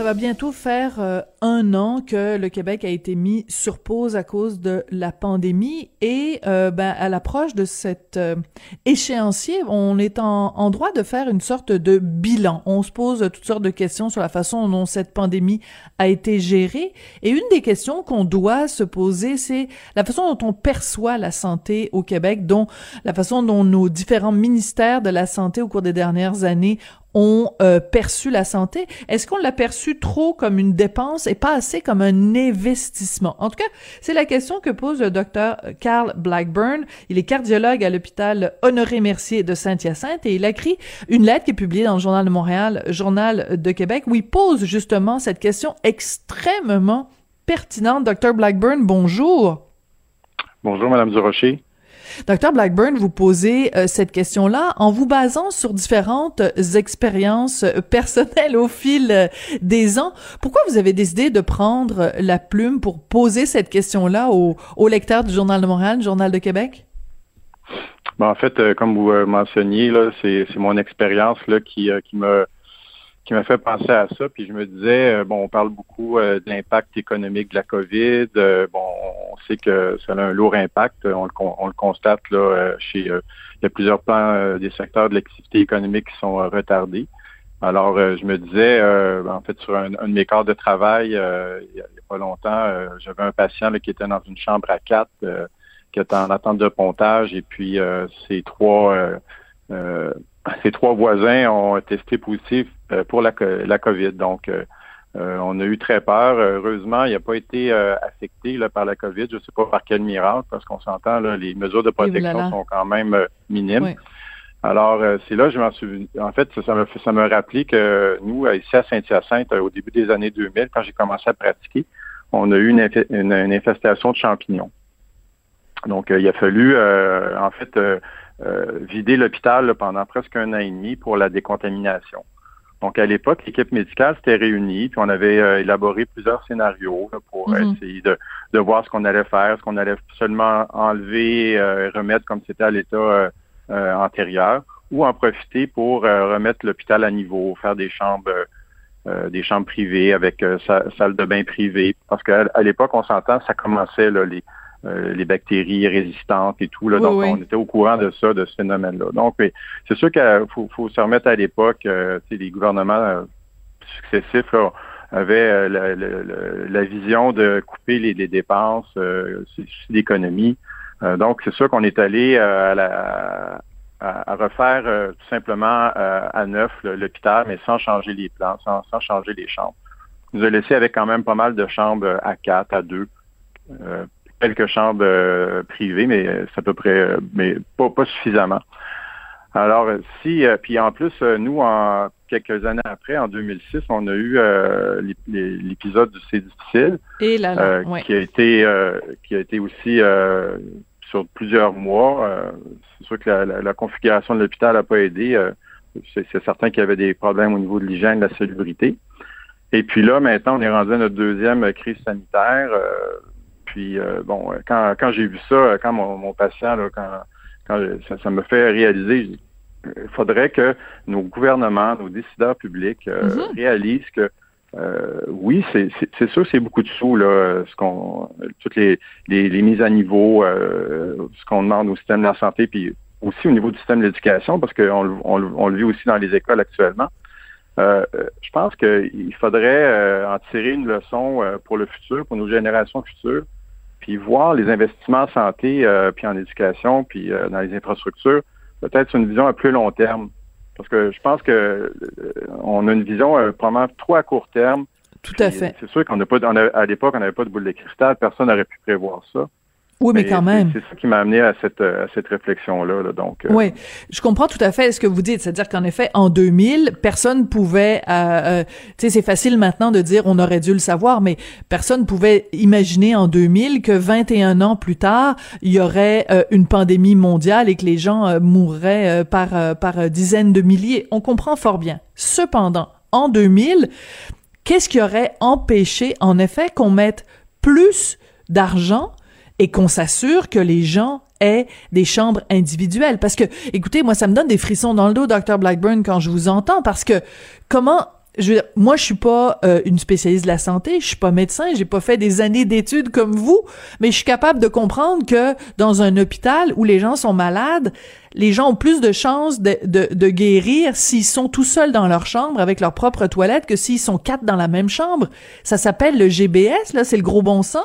Ça va bientôt faire euh, un an que le Québec a été mis sur pause à cause de la pandémie et euh, ben, à l'approche de cet euh, échéancier, on est en, en, droit de faire une sorte de bilan. On se pose toutes sortes de questions sur la façon dont cette pandémie a été gérée et une des questions qu'on doit se poser, c'est la façon dont on perçoit la santé au Québec, dont la façon dont nos différents ministères de la santé au cours des dernières années ont euh, perçu la santé? Est-ce qu'on l'a perçu trop comme une dépense et pas assez comme un investissement? En tout cas, c'est la question que pose le docteur Carl Blackburn. Il est cardiologue à l'hôpital Honoré-Mercier de Saint-Hyacinthe et il a écrit une lettre qui est publiée dans le Journal de Montréal, Journal de Québec, où il pose justement cette question extrêmement pertinente. Docteur Blackburn, bonjour. Bonjour, Madame Durocher. Docteur Blackburn, vous posez euh, cette question-là en vous basant sur différentes expériences personnelles au fil euh, des ans. Pourquoi vous avez décidé de prendre la plume pour poser cette question-là au, au lecteur du Journal de Montréal, du Journal de Québec? Ben, en fait, euh, comme vous mentionniez, c'est, mon expérience qui, qui me qui m'a fait penser à ça. Puis je me disais, bon, on parle beaucoup de l'impact économique de la COVID. bon, on sait que ça a un lourd impact. On le, on le constate là euh, chez euh, il y a plusieurs plans euh, des secteurs de l'activité économique qui sont retardés. Alors, je me disais, en fait, sur un, de mes corps de travail, il n'y a, pas longtemps, j'avais un patient qui était dans une chambre à quatre, qui était en attente de pontage, et puis ces trois ces trois voisins ont testé positif pour la, la COVID. Donc, euh, on a eu très peur. Heureusement, il n'a pas été euh, affecté là, par la COVID. Je ne sais pas par quel miracle, parce qu'on s'entend, les mesures de protection sont quand même euh, minimes. Alors, c'est là, je m'en suis. En fait, ça me ça me rappelé que nous, ici à Saint-Hyacinthe, au début des années 2000, quand j'ai commencé à pratiquer, on a eu une, une, infestation de champignons. Donc, il a fallu, en fait, vider l'hôpital pendant presque un an et demi pour la décontamination. Donc, à l'époque, l'équipe médicale s'était réunie, puis on avait euh, élaboré plusieurs scénarios pour mhm. essayer de, de, voir ce qu'on allait faire, ce qu'on allait seulement enlever, euh, remettre comme c'était à l'état euh, euh, antérieur, ou en profiter pour remettre l'hôpital à niveau, faire des chambres des chambres privées avec salle de bain privée. Parce qu'à l'époque, on s'entend, ça commençait là, les, euh, les bactéries résistantes et tout. Là, donc, on était au courant de ça, de ce phénomène-là. Donc, c'est sûr qu'il faut, faut, se remettre à l'époque, euh, les gouvernements euh, successifs avaient la, vision de couper les, dépenses, euh, d'économie. donc, c'est sûr qu'on est allé à, la, à, refaire tout simplement à neuf l'hôpital, mais sans changer les plans, sans, sans changer les chambres. On nous a laissé avec quand même pas mal de chambres à quatre, à deux, quelques chambres euh, privées, mais euh, c'est à peu près, euh, mais pas, pas suffisamment. Alors, si, puis en plus, nous, en quelques années après, en 2006, on a eu l'épisode du C'est difficile, Et là, qui a été, qui a été aussi sur plusieurs mois. c'est sûr que la, configuration de l'hôpital n'a pas aidé. c'est certain qu'il y avait des problèmes au niveau de l'hygiène, de la salubrité. Et puis là, maintenant, on est rendu à notre deuxième crise sanitaire. Puis euh, bon, quand, quand j'ai vu ça, quand mon, patient, quand, quand ça, me fait réaliser, il faudrait que nos gouvernements, nos décideurs publics euh, mm-hmm. réalisent que euh, oui, c'est sûr, c'est beaucoup de sous là, ce qu'on, toutes les, les, mises à niveau, ce qu'on demande au système de la santé, puis aussi au niveau du système de l'éducation, parce qu'on on, on, le vit aussi dans les écoles actuellement. je pense qu'il faudrait en tirer une leçon pour le futur, pour nos générations futures, puis voir les investissements en santé, euh, puis en éducation, puis euh, dans les infrastructures, peut-être une vision à plus long terme. Parce que je pense que euh, on a une vision probablement trop à court terme. Tout à fait. C'est sûr qu'on n'a pas, à l'époque, on n'avait pas de boule de cristal, personne n'aurait pu prévoir ça. Oui, mais, quand même. C'est ça qui m'a amené à cette, à cette réflexion-là. donc. Euh. Oui, je comprends tout à fait ce que vous dites. C'est-à-dire qu'en effet, en 2000, personne pouvait. Euh, euh, tu sais, c'est facile maintenant de dire on aurait dû le savoir, mais personne pouvait imaginer en 2000 que 21 ans plus tard, il y aurait une pandémie mondiale et que les gens mourraient par par dizaines de milliers. On comprend fort bien. Cependant, en 2000, qu'est-ce qui aurait empêché, en effet, qu'on mette plus d'argent et qu'on s'assure que les gens aient des chambres individuelles. Parce que, écoutez, moi, ça me donne des frissons dans le dos, Dr. Blackburn, quand je vous entends, parce que comment je veux moi, je suis pas euh, une spécialiste de la santé, je suis pas médecin, j'ai pas fait des années d'études comme vous, mais je suis capable de comprendre que dans un hôpital où les gens sont malades, les gens ont plus de chances de, de, de guérir s'ils sont tout seuls dans leur chambre avec leur propre toilette que s'ils sont quatre dans la même chambre. Ça s'appelle le GBS, là, c'est le gros bon sens.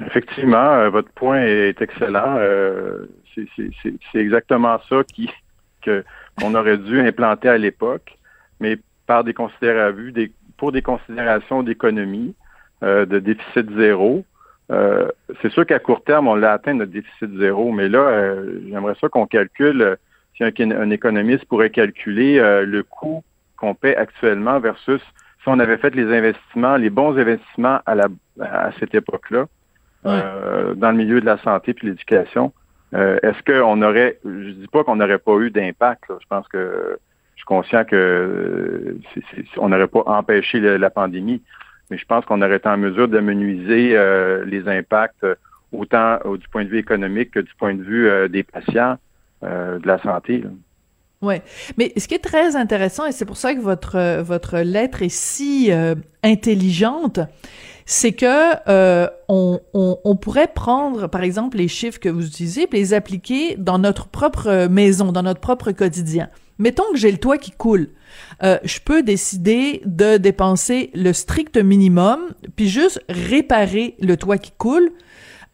Effectivement, euh, votre point est excellent. Euh, c'est exactement ça qui qu'on aurait dû implanter à l'époque, mais par des considérations, pour des considérations d'économie, euh, de déficit zéro. C'est sûr qu'à court terme, on l'a atteint notre déficit zéro, mais là, j'aimerais ça qu'on calcule, si un, économiste pourrait calculer le coût qu'on paie actuellement versus si on avait fait les investissements, les bons investissements à, la, à cette époque-là, dans le milieu de la santé puis l'éducation. Est-ce qu'on aurait, je dis pas qu'on n'aurait pas eu d'impact, je pense que conscient que euh, on n'aurait pas empêché la pandémie, mais je pense qu'on aurait été en mesure de euh, les impacts euh, autant du point de vue économique que du point de vue des patients de la santé. Oui, mais ce qui est très intéressant, et c'est pour ça que votre, votre lettre est si intelligente, c'est que on, on, pourrait prendre, par exemple, les chiffres que vous utilisez, et les appliquer dans notre propre maison, dans notre propre quotidien. Mettons que j'ai le toit qui coule. Euh, je peux décider de dépenser le strict minimum, puis juste réparer le toit qui coule,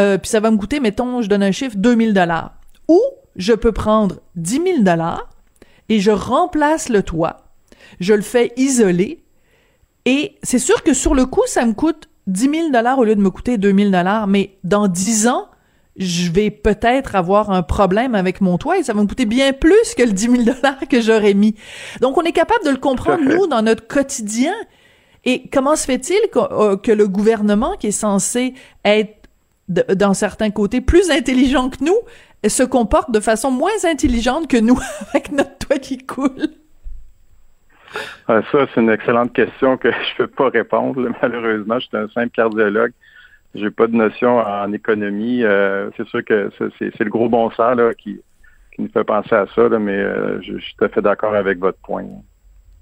euh, puis ça va me coûter, mettons, je donne un chiffre, 2000 dollars. Ou je peux prendre 10 000 dollars et je remplace le toit, je le fais isoler, et c'est sûr que sur le coup, ça me coûte 10 000 dollars au lieu de me coûter 2000 dollars, mais dans 10 ans, je vais peut-être avoir un problème avec mon toit et ça va me coûter bien plus que le 10 000 dollars que j'aurais mis. Donc, on est capable de le comprendre, nous, dans notre quotidien. Et comment se fait-il que, euh, que, le gouvernement, qui est censé être, dans certains côtés, plus intelligent que nous, se comporte de façon moins intelligente que nous avec notre toit qui coule? Ah, ça, c'est une excellente question que je ne peux pas répondre. Malheureusement, je suis un simple cardiologue. J'ai pas de notion en économie. Euh, c'est sûr que c'est le gros bon sens qui, nous fait penser à ça, mais euh, je, suis tout à fait d'accord avec votre point.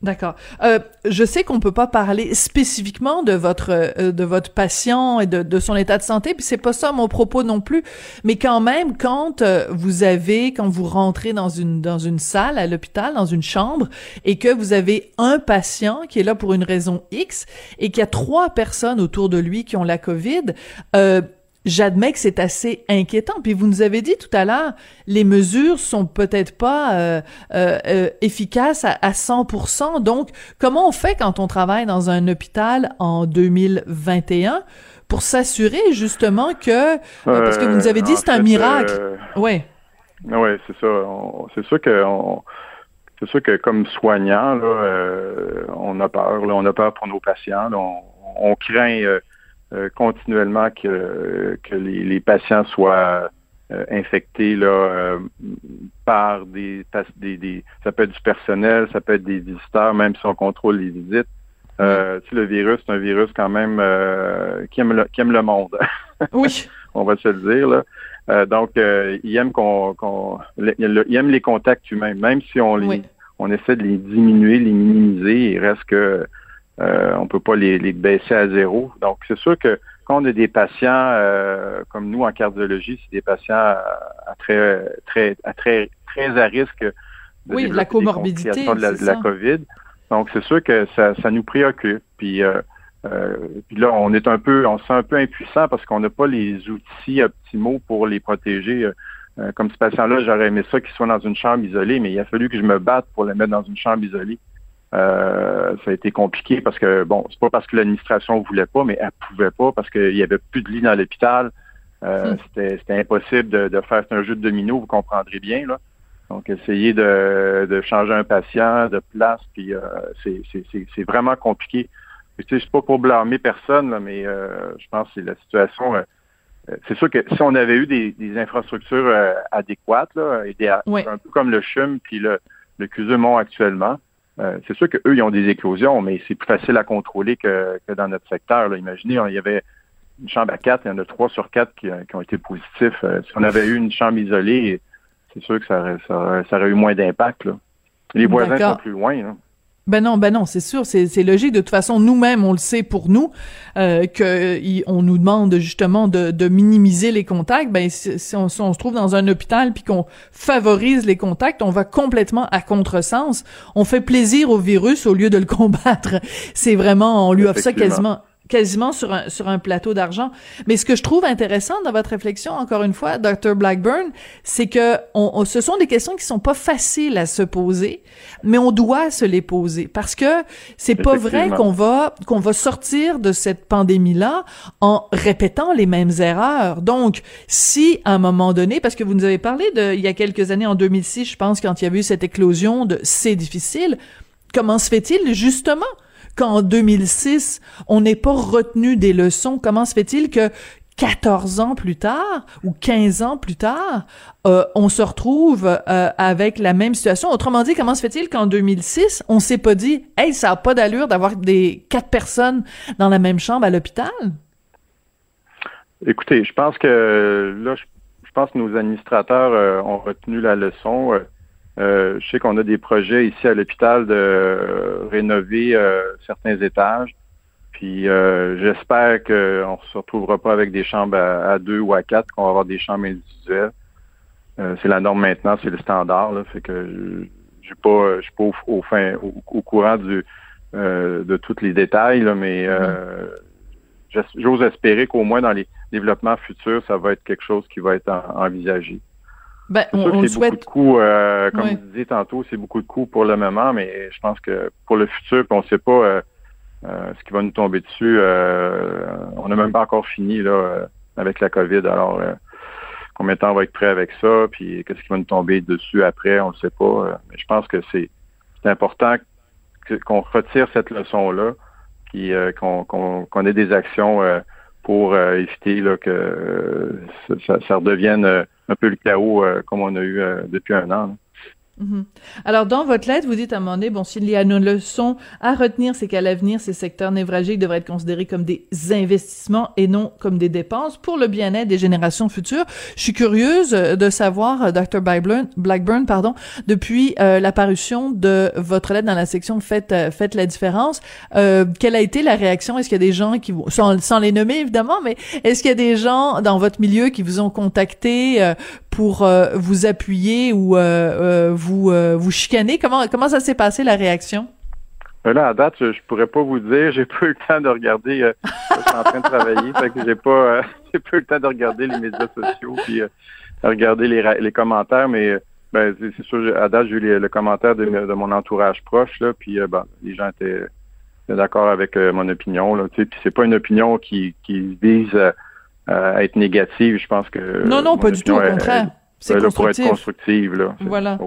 D'accord. Euh, je sais qu'on peut pas parler spécifiquement de votre euh, de votre patient et de, de, son état de santé, puis c'est pas ça mon propos non plus. Mais quand même, quand euh, vous avez, quand vous rentrez dans une dans une salle à l'hôpital, dans une chambre, et que vous avez un patient qui est là pour une raison X, et qu'il y a trois personnes autour de lui qui ont la COVID, euh, j'admets que c'est assez inquiétant. Puis vous nous avez dit tout à l'heure, les mesures sont peut-être pas euh, euh, euh efficaces à, à 100%. Donc, comment on fait quand on travaille dans un hôpital en 2021 pour s'assurer justement que, euh, parce que vous nous avez dit c'est un miracle. oui. Oui, c'est ça. C'est sûr que c'est sûr que comme soignant, là, on a peur. Là, on a peur pour nos patients. on, on, craint euh, continuellement que, que les, patients soient euh, infectés là, euh, par des, des, des, ça peut être du personnel, ça peut être des visiteurs, même si on contrôle les visites. Euh, tu sais, le virus, c'est un virus quand même qui, aime le, qui aime le monde. oui. on va se le dire. Là. donc, il aime qu'on, qu'on il aime les contacts humains, même si on les on essaie de les diminuer, les minimiser, il reste que euh, on peut pas les, baisser à zéro. Donc, c'est sûr que quand on a des patients euh, comme nous en cardiologie, c'est des patients à, très, très, à très, très à risque de oui, la comorbidité de la, COVID. Donc, c'est sûr que ça, ça nous préoccupe. Puis, euh, euh, puis là, on est un peu, on se sent un peu impuissant parce qu'on n'a pas les outils optimaux pour les protéger. comme ce patient-là, j'aurais aimé ça qu'il soit dans une chambre isolée, mais il a fallu que je me batte pour le mettre dans une chambre isolée. Euh, ça a été compliqué parce que, bon, c'est pas parce que l'administration voulait pas, mais elle pouvait pas parce qu'il y avait plus de lits dans l'hôpital. Euh, hmm. C'était impossible de, faire un jeu de domino, vous comprendrez bien. Là. Donc, essayer de, changer un patient de place, puis euh, c'est vraiment compliqué. Tu sais, c'est pas pour blâmer personne, mais je pense que la situation. c'est sûr que si on avait eu des, infrastructures adéquates, là, un peu comme le CHUM puis le, le CUSUMON actuellement, euh, c'est sûr qu'eux, ils ont des éclosions, mais c'est plus facile à contrôler que, dans notre secteur. Imaginez, il y avait une chambre à quatre, il y en a trois sur quatre qui, ont été positifs. si on avait eu une chambre isolée, c'est sûr que ça aurait, ça aurait, eu moins d'impact. Les voisins sont plus loin. Là. Ben non, ben non, c'est sûr, c'est logique. De toute façon, nous-mêmes, on le sait pour nous, euh, que on nous demande justement de, de minimiser les contacts. Ben si, on, se trouve dans un hôpital puis qu'on favorise les contacts, on va complètement à contresens. On fait plaisir au virus au lieu de le combattre. C'est vraiment, on lui offre ça quasiment quasiment sur un, sur un plateau d'argent. Mais ce que je trouve intéressant dans votre réflexion, encore une fois, Dr. Blackburn, c'est que on, ce sont des questions qui sont pas faciles à se poser, mais on doit se les poser parce que c'est pas vrai qu'on va qu'on va sortir de cette pandémie-là en répétant les mêmes erreurs. Donc, si à un moment donné, parce que vous nous avez parlé de il y a quelques années, en 2006, je pense, quand il y a eu cette éclosion de c'est difficile, comment se fait-il justement qu'en 2006, on n'ait pas retenu des leçons? Comment se fait-il que 14 ans plus tard ou 15 ans plus tard, euh, on se retrouve euh, avec la même situation? Autrement dit, comment se fait-il qu'en 2006, on s'est pas dit, hey, ça a pas d'allure d'avoir des quatre personnes dans la même chambre à l'hôpital? Écoutez, je pense que là, je pense que nos administrateurs euh, ont retenu la leçon. Euh, je sais qu'on a des projets ici à l'hôpital de euh, rénover euh, certains étages. Puis j'espère qu'on ne se retrouvera pas avec des chambres à, deux ou à quatre, qu'on va avoir des chambres individuelles. c'est la norme maintenant, c'est le standard. Là, fait que je pas, je suis pas au, fin, au, courant du, de tous les détails, là, mais j'ose espérer qu'au moins dans les développements futurs, ça va être quelque chose qui va être envisagé. Ben, on, souhaite. beaucoup de coûts, euh, comme vous disiez tantôt, c'est beaucoup de coûts pour le moment, mais je pense que pour le futur, on ne sait pas euh, euh, ce qui va nous tomber dessus. on n'a même pas encore fini là avec la COVID. Alors, combien de temps on va être prêt avec ça, puis qu'est-ce qui va nous tomber dessus après, on ne sait pas. mais je pense que c'est important qu'on retire cette leçon-là, qu'on ait des actions pour éviter là, que ça, ça redevienne un peu le chaos euh, comme on a eu euh, depuis un an. Mhm. Alors, dans votre lettre, vous dites à un moment donné, bon, s'il y a une leçon à retenir, c'est qu'à l'avenir, ces secteurs névralgiques devraient être considérés comme des investissements et non comme des dépenses pour le bien-être des générations futures. Je suis curieuse euh, de savoir, euh, Dr. Blackburn, pardon, depuis euh, l'apparition de votre lettre dans la section Faites, faites la différence, euh, quelle a été la réaction? Est-ce qu'il y a des gens qui vous, sans, sans les nommer évidemment, mais est-ce qu'il y a des gens dans votre milieu qui vous ont contacté pour vous appuyer ou vous vous euh, vous chicanez? Comment comment ça s'est passé la réaction? Euh, là, à date, je, ne pourrais pas vous dire. J'ai pas eu le temps de regarder. Euh, je suis en train de travailler, fait que j'ai pas, j'ai pas eu le temps de regarder les médias sociaux puis regarder les, les commentaires. Mais ben, c'est sûr, à date, j'ai eu le commentaire de, de, mon entourage proche là, puis ben, les gens étaient, d'accord avec mon opinion là. Tu sais, puis c'est pas une opinion qui qui vise à être négative. Je pense que non, non, pas du tout. Au contraire. C'est pour être constructive là. Voilà.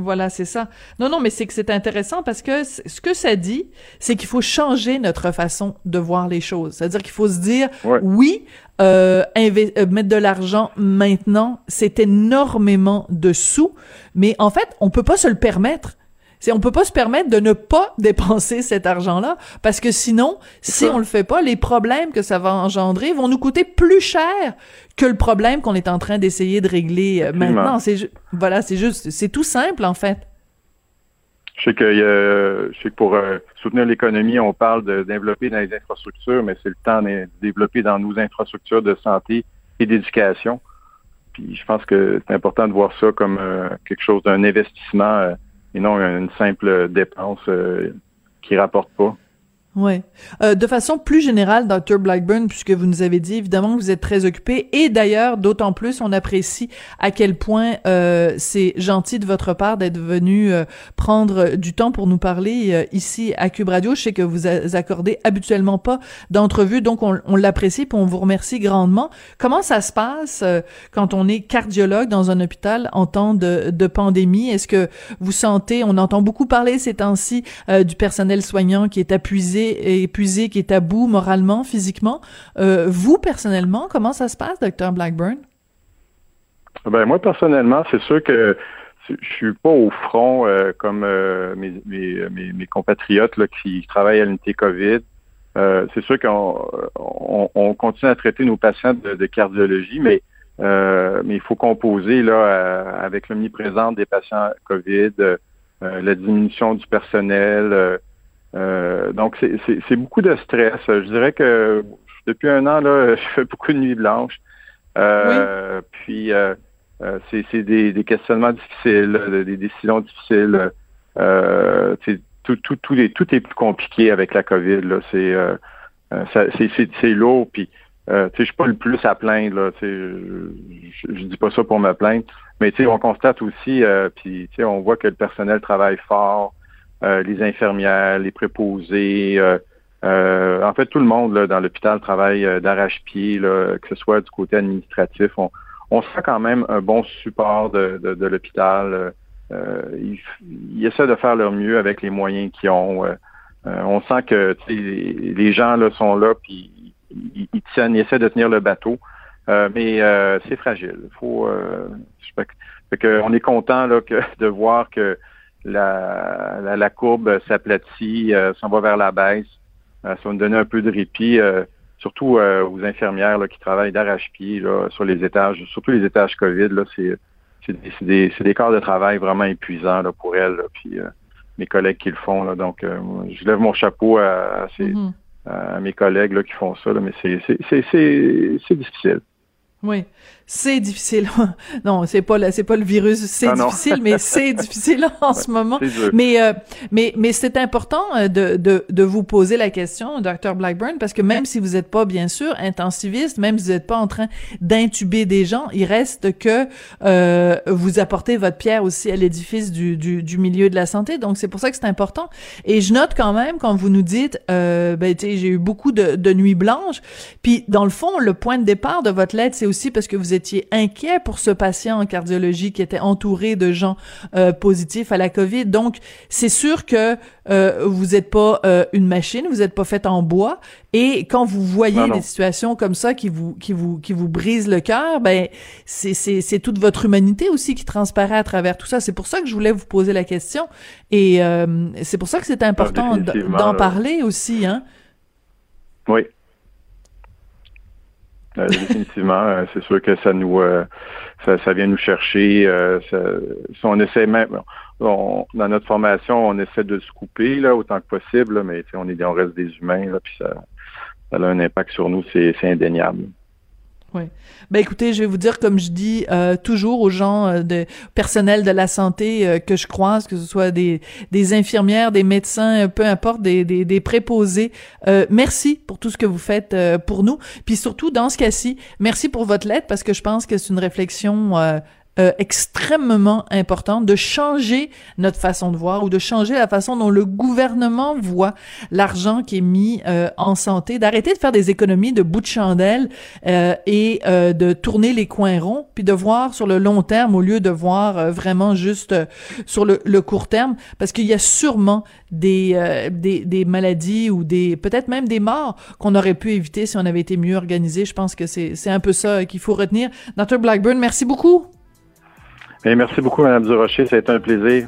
Voilà, c'est ça. Non, non, mais c'est que c'est intéressant parce que ce que ça dit, c'est qu'il faut changer notre façon de voir les choses. C'est-à-dire qu'il faut se dire, oui, euh, euh, mettre de l'argent maintenant, c'est énormément de sous, mais en fait, on peut pas se le permettre. C'est, on peut pas se permettre de ne pas dépenser cet argent-là parce que sinon, si on le fait pas, les problèmes que ça va engendrer vont nous coûter plus cher que le problème qu'on est en train d'essayer de régler euh, maintenant. C'est voilà, c'est juste, c'est tout simple en fait. Je sais que, je sais que pour euh, soutenir l'économie, on parle de développer dans les infrastructures, mais c'est le temps de développer dans nos infrastructures de santé et d'éducation. Puis je pense que c'est important de voir ça comme euh, quelque chose d'un investissement et non une simple dépense euh, qui rapporte pas. Ouais. Euh, de façon plus générale, Dr. Blackburn, puisque vous nous avez dit évidemment que vous êtes très occupé, et d'ailleurs, d'autant plus, on apprécie à quel point euh, c'est gentil de votre part d'être venu euh, prendre du temps pour nous parler euh, ici à Cube Radio. Je sais que vous accordez habituellement pas d'entrevue, donc on, on l'apprécie, et on vous remercie grandement. Comment ça se passe euh, quand on est cardiologue dans un hôpital en temps de, de pandémie? Est-ce que vous sentez, on entend beaucoup parler ces temps-ci du personnel soignant qui est épuisé épuisé, qui est à bout moralement, physiquement. Euh, vous, personnellement, comment ça se passe, docteur Blackburn? Ben, moi, personnellement, c'est sûr que je suis pas au front euh, comme euh, mes, compatriotes là, qui travaillent à l'unité COVID. c'est sûr qu'on continue à traiter nos patients de, cardiologie, mais mais il faut composer là avec l'omniprésence des patients COVID, la diminution du personnel. Donc c'est beaucoup de stress. Je dirais que depuis un an là, je fais beaucoup de nuits blanches. Puis euh, c'est des, des, questionnements difficiles, des décisions difficiles. Euh, tout, tout, tout, est, tout est plus compliqué avec la COVID. C'est, euh, euh lourd. Puis, euh, je suis pas le plus à plaindre. Là, je, je, dis pas ça pour me plaindre. Mais on constate aussi, euh, puis on voit que le personnel travaille fort, les infirmières, les préposés. en fait, tout le monde là, dans l'hôpital travaille d'arrache-pied, que ce soit du côté administratif. On, on sent quand même un bon support de, de, l'hôpital. Euh, ils, essaient de faire leur mieux avec les moyens qu'ils ont. Euh, euh, on sent que les gens là sont là, puis ils, tiennent, ils essaient de tenir le bateau. mais c'est fragile. Faut, on est content là, que, de voir que la, la, la courbe s'aplatit, s'en va vers la baisse. ça va nous donner un peu de répit surtout euh, aux infirmières là, qui travaillent d'arrache-pied sur les étages, surtout les étages COVID, là, c'est, c'est, des, c'est des corps de travail vraiment épuisants là, pour elles, puis euh, mes collègues qui le font. Là, donc, euh, je lève mon chapeau à, ces, mm-hmm. à mes collègues là, qui font ça, là, mais c'est, c'est, c'est, c'est difficile. Oui, c'est difficile. non, c'est pas c'est pas le virus, c'est ah, difficile, mais c'est difficile en ce moment. Mais euh, mais mais c'est important euh, de, de de vous poser la question, docteur Blackburn, parce que même si vous n'êtes pas bien sûr intensiviste, même si vous n'êtes pas en train d'intuber des gens, il reste que euh, vous apportez votre pierre aussi à l'édifice du, du, du milieu de la santé. Donc c'est pour ça que c'est important. Et je note quand même quand vous nous dites, euh, ben j'ai eu beaucoup de, de nuits blanches. Puis dans le fond, le point de départ de votre lettre, c'est aussi parce que vous étiez inquiet pour ce patient en cardiologie qui était entouré de gens euh, positifs à la COVID? Donc, c'est sûr que euh, vous n'êtes pas euh, une machine, vous n'êtes pas fait en bois. Et quand vous voyez des situations comme ça qui vous qui vous qui vous brisent le cœur, ben c'est c'est c'est toute votre humanité aussi qui transparaît à travers tout ça. C'est pour ça que je voulais vous poser la question. Et c'est pour ça que c'est important ah, d'en parler aussi, hein. Oui, euh, définitivement, euh, c'est sûr que ça nous euh, ça, vient nous chercher. Ça, on essaie même dans notre formation, on essaie de se couper là autant que possible, mais on est on reste des humains là, puis ça, ça a un impact sur nous, c'est indéniable. Oui. Ben écoutez, je vais vous dire comme je dis euh, toujours aux gens euh, de personnel de la santé euh, que je croise, que ce soit des, des infirmières, des médecins, peu importe, des, des, des préposés, merci pour tout ce que vous faites pour nous. Puis surtout dans ce cas-ci, merci pour votre lettre parce que je pense que c'est une réflexion euh, extrêmement importante de changer notre façon de voir ou de changer la façon dont le gouvernement voit l'argent qui est mis euh, en santé, d'arrêter de faire des économies de bout de chandelle euh, et de tourner les coins ronds, puis de voir sur le long terme au lieu de voir vraiment juste sur le, le, court terme, parce qu'il y a sûrement des, des, des maladies ou des peut-être même des morts qu'on aurait pu éviter si on avait été mieux organisé. Je pense que c'est un peu ça qu'il faut retenir. Dr. Blackburn, merci beaucoup merci beaucoup, Mme Durocher. Ça a été un plaisir.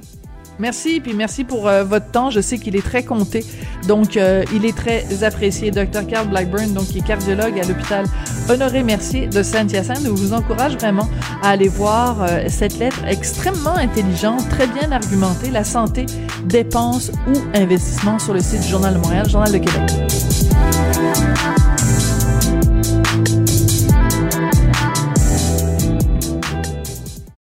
Merci, puis merci pour euh, votre temps. Je sais qu'il est très compté, donc euh, il est très apprécié. Dr. Carl Blackburn, donc qui est cardiologue à l'hôpital Honoré Mercier de Saint-Hyacinthe, je vous encourage vraiment à aller voir euh, cette lettre extrêmement intelligente, très bien argumentée, la santé, dépenses ou investissement sur le site du Journal de Montréal, Journal de Québec.